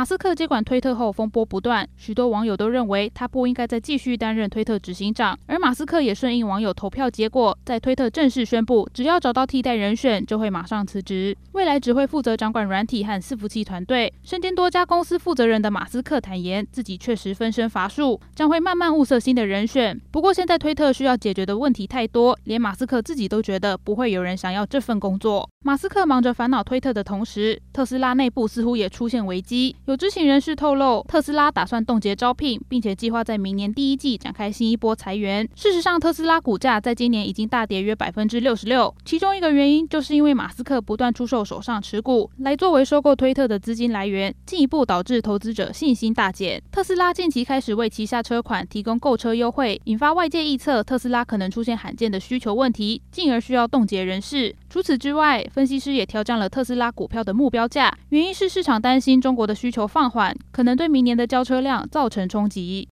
马斯克接管推特后，风波不断，许多网友都认为他不应该再继续担任推特执行长。而马斯克也顺应网友投票结果，在推特正式宣布，只要找到替代人选，就会马上辞职。未来只会负责掌管软体和伺服器团队。身兼多家公司负责人的马斯克坦言，自己确实分身乏术，将会慢慢物色新的人选。不过，现在推特需要解决的问题太多，连马斯克自己都觉得不会有人想要这份工作。马斯克忙着烦恼推特的同时，特斯拉内部似乎也出现危机。有知情人士透露，特斯拉打算冻结招聘，并且计划在明年第一季展开新一波裁员。事实上，特斯拉股价在今年已经大跌约百分之六十六，其中一个原因就是因为马斯克不断出售手上持股，来作为收购推特的资金来源，进一步导致投资者信心大减。特斯拉近期开始为旗下车款提供购车优惠，引发外界臆测特斯拉可能出现罕见的需求问题，进而需要冻结人事。除此之外，分析师也调降了特斯拉股票的目标价，原因是市场担心中国的需求求放缓，可能对明年的交车量造成冲击。